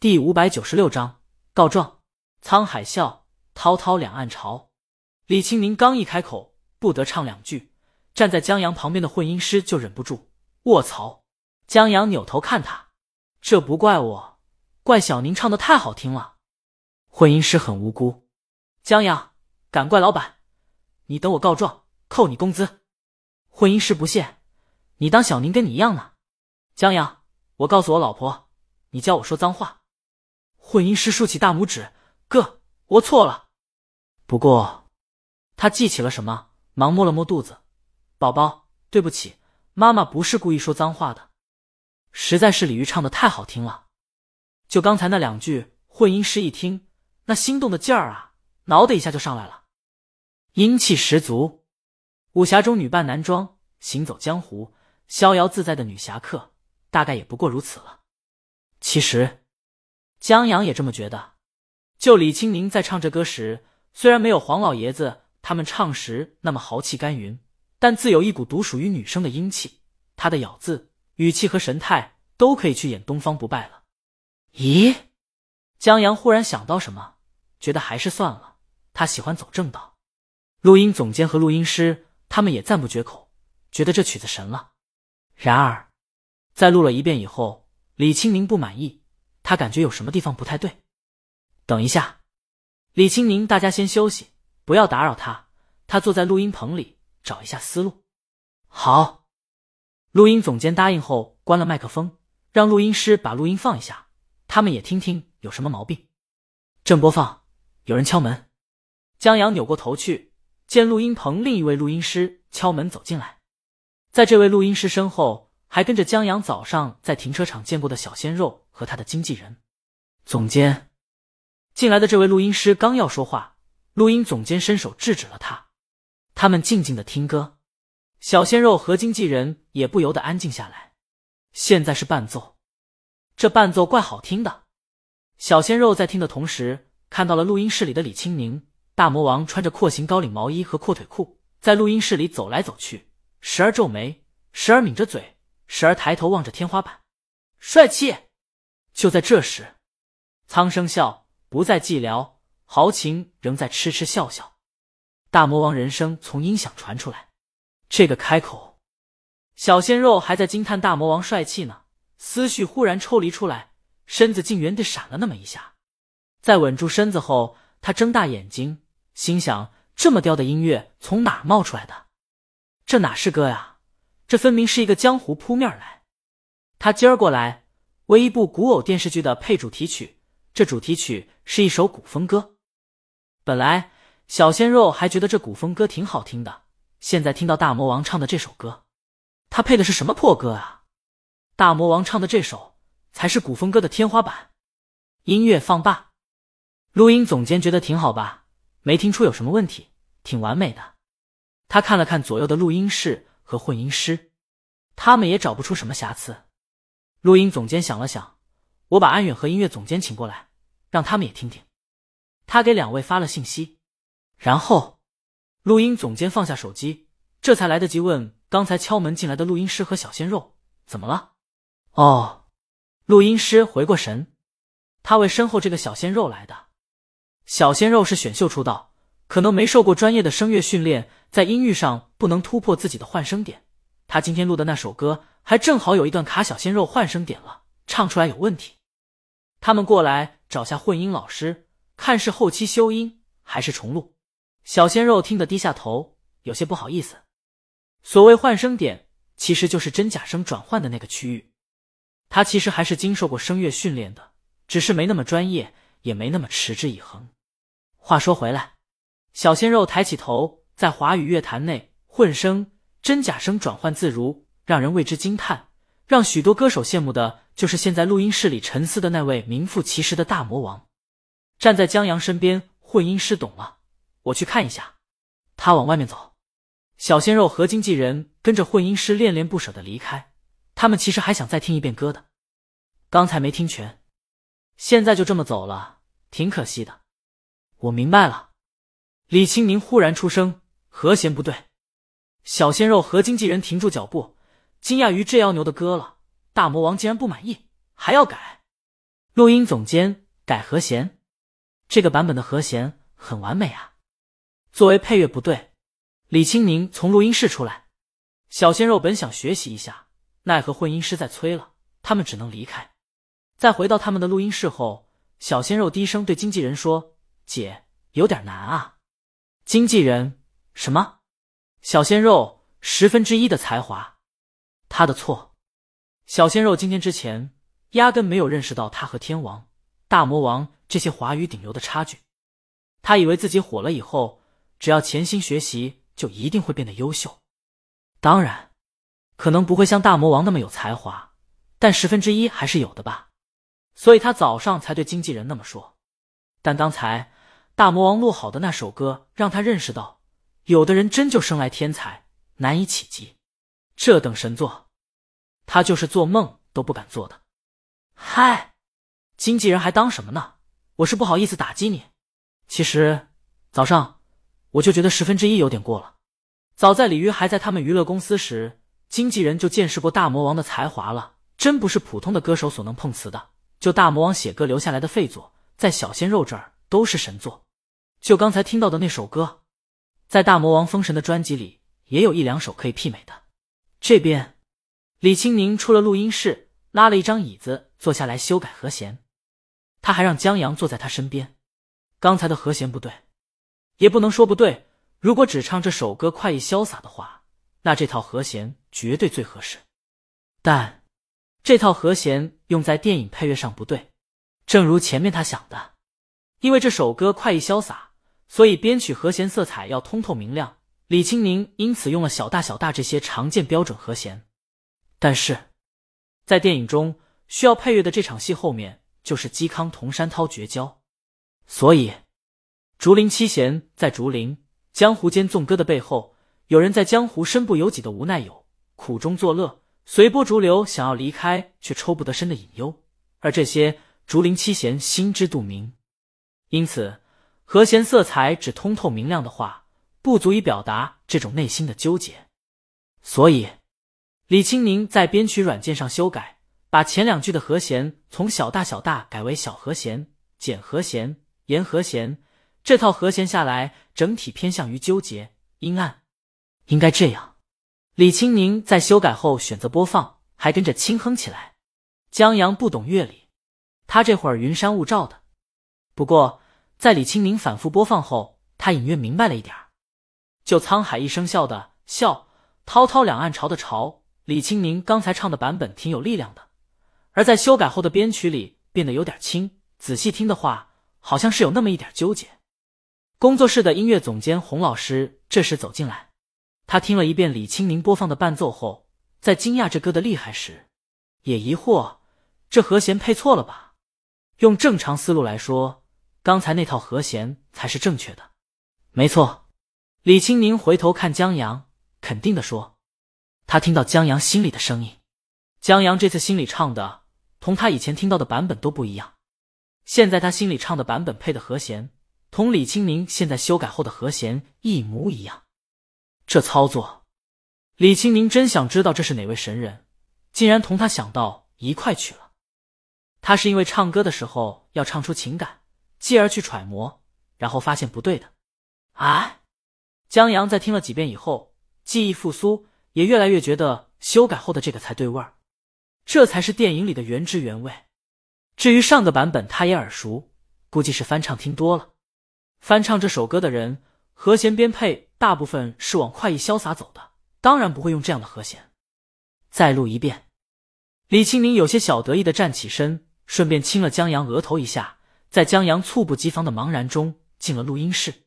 第五百九十六章告状。沧海笑，滔滔两岸潮。李清明刚一开口，不得唱两句，站在江阳旁边的混音师就忍不住卧槽。江阳扭头看他，这不怪我，怪小宁唱的太好听了。混音师很无辜，江阳敢怪老板？你等我告状，扣你工资。混音师不屑，你当小宁跟你一样呢？江阳，我告诉我老婆，你教我说脏话。混音师竖起大拇指，哥，我错了。不过，他记起了什么，忙摸了摸肚子，宝宝，对不起，妈妈不是故意说脏话的，实在是李玉唱的太好听了。就刚才那两句，混音师一听，那心动的劲儿啊，挠的一下就上来了，英气十足。武侠中女扮男装行走江湖，逍遥自在的女侠客。大概也不过如此了。其实，江阳也这么觉得。就李青宁在唱这歌时，虽然没有黄老爷子他们唱时那么豪气干云，但自有一股独属于女生的英气。他的咬字、语气和神态都可以去演东方不败了。咦？江阳忽然想到什么，觉得还是算了。他喜欢走正道。录音总监和录音师他们也赞不绝口，觉得这曲子神了。然而。在录了一遍以后，李青宁不满意，他感觉有什么地方不太对。等一下，李青宁，大家先休息，不要打扰他。他坐在录音棚里找一下思路。好，录音总监答应后关了麦克风，让录音师把录音放一下，他们也听听有什么毛病。正播放，有人敲门。江阳扭过头去，见录音棚另一位录音师敲门走进来，在这位录音师身后。还跟着江阳早上在停车场见过的小鲜肉和他的经纪人。总监进来的这位录音师刚要说话，录音总监伸手制止了他。他们静静的听歌，小鲜肉和经纪人也不由得安静下来。现在是伴奏，这伴奏怪好听的。小鲜肉在听的同时，看到了录音室里的李青宁。大魔王穿着廓形高领毛衣和阔腿裤，在录音室里走来走去，时而皱眉，时而抿着嘴。时而抬头望着天花板，帅气。就在这时，苍生笑，不再寂寥，豪情仍在痴痴笑笑。大魔王人声从音响传出来，这个开口，小鲜肉还在惊叹大魔王帅气呢，思绪忽然抽离出来，身子竟原地闪了那么一下。在稳住身子后，他睁大眼睛，心想：这么刁的音乐从哪冒出来的？这哪是歌呀？这分明是一个江湖扑面来，他今儿过来为一部古偶电视剧的配主题曲，这主题曲是一首古风歌。本来小鲜肉还觉得这古风歌挺好听的，现在听到大魔王唱的这首歌，他配的是什么破歌啊？大魔王唱的这首才是古风歌的天花板。音乐放大，录音总监觉得挺好吧？没听出有什么问题，挺完美的。他看了看左右的录音室。和混音师，他们也找不出什么瑕疵。录音总监想了想，我把安远和音乐总监请过来，让他们也听听。他给两位发了信息，然后录音总监放下手机，这才来得及问刚才敲门进来的录音师和小鲜肉怎么了。哦，录音师回过神，他为身后这个小鲜肉来的。小鲜肉是选秀出道，可能没受过专业的声乐训练。在音域上不能突破自己的换声点，他今天录的那首歌还正好有一段卡小鲜肉换声点了，唱出来有问题。他们过来找下混音老师，看是后期修音还是重录。小鲜肉听得低下头，有些不好意思。所谓换声点，其实就是真假声转换的那个区域。他其实还是经受过声乐训练的，只是没那么专业，也没那么持之以恒。话说回来，小鲜肉抬起头。在华语乐坛内，混声、真假声转换自如，让人为之惊叹。让许多歌手羡慕的，就是现在录音室里沉思的那位名副其实的大魔王。站在江阳身边，混音师懂了，我去看一下。他往外面走，小鲜肉和经纪人跟着混音师恋恋不舍的离开。他们其实还想再听一遍歌的，刚才没听全，现在就这么走了，挺可惜的。我明白了。李清明忽然出声。和弦不对，小鲜肉和经纪人停住脚步，惊讶于这妖牛的歌了。大魔王竟然不满意，还要改。录音总监改和弦，这个版本的和弦很完美啊。作为配乐不对，李青宁从录音室出来。小鲜肉本想学习一下，奈何混音师在催了，他们只能离开。在回到他们的录音室后，小鲜肉低声对经纪人说：“姐，有点难啊。”经纪人：“什么？”小鲜肉十分之一的才华，他的错。小鲜肉今天之前压根没有认识到他和天王、大魔王这些华语顶流的差距。他以为自己火了以后，只要潜心学习，就一定会变得优秀。当然，可能不会像大魔王那么有才华，但十分之一还是有的吧。所以他早上才对经纪人那么说。但刚才大魔王录好的那首歌，让他认识到，有的人真就生来天才，难以企及。这等神作，他就是做梦都不敢做的。嗨，经纪人还当什么呢？我是不好意思打击你。其实早上我就觉得十分之一有点过了。早在李鱼还在他们娱乐公司时，经纪人就见识过大魔王的才华了，真不是普通的歌手所能碰瓷的。就大魔王写歌留下来的废作，在小鲜肉这儿都是神作。就刚才听到的那首歌，在大魔王封神的专辑里也有一两首可以媲美的。这边，李青宁出了录音室，拉了一张椅子坐下来修改和弦。他还让江阳坐在他身边。刚才的和弦不对，也不能说不对。如果只唱这首歌快意潇洒的话，那这套和弦绝对最合适。但这套和弦用在电影配乐上不对，正如前面他想的，因为这首歌快意潇洒，所以编曲和弦色彩要通透明亮。李青宁因此用了小大小大这些常见标准和弦。但是在电影中需要配乐的这场戏后面就是嵇康同山涛绝交，所以竹林七贤在竹林。江湖间纵歌的背后，有人在江湖身不由己的无奈，有苦中作乐、随波逐流想要离开却抽不得身的隐忧，而这些竹林七贤心知肚明。因此，和弦色彩只通透明亮的话，不足以表达这种内心的纠结。所以，李青宁在编曲软件上修改，把前两句的和弦从小大小大改为小和弦、减和弦、延和弦。这套和弦下来，整体偏向于纠结阴暗，应该这样。李青宁在修改后选择播放，还跟着轻哼起来。江阳不懂乐理，他这会儿云山雾罩的。不过在李青宁反复播放后，他隐约明白了一点儿就沧海一声笑的笑，滔滔两岸潮的潮。李青宁刚才唱的版本挺有力量的，而在修改后的编曲里变得有点轻。仔细听的话，好像是有那么一点纠结。工作室的音乐总监洪老师这时走进来，他听了一遍李青宁播放的伴奏后，在惊讶这歌的厉害时，也疑惑这和弦配错了吧？用正常思路来说，刚才那套和弦才是正确的。没错，李青宁回头看江阳，肯定的说，他听到江阳心里的声音。江阳这次心里唱的，同他以前听到的版本都不一样。现在他心里唱的版本配的和弦。同李青宁现在修改后的和弦一模一样，这操作，李青宁真想知道这是哪位神人，竟然同他想到一块去了。他是因为唱歌的时候要唱出情感，继而去揣摩，然后发现不对的。哎，江阳在听了几遍以后，记忆复苏，也越来越觉得修改后的这个才对味儿，这才是电影里的原汁原味。至于上个版本，他也耳熟，估计是翻唱听多了。翻唱这首歌的人，和弦编配大部分是往快意潇洒走的，当然不会用这样的和弦。再录一遍。李青宁有些小得意的站起身，顺便亲了江阳额头一下，在江阳猝不及防的茫然中进了录音室。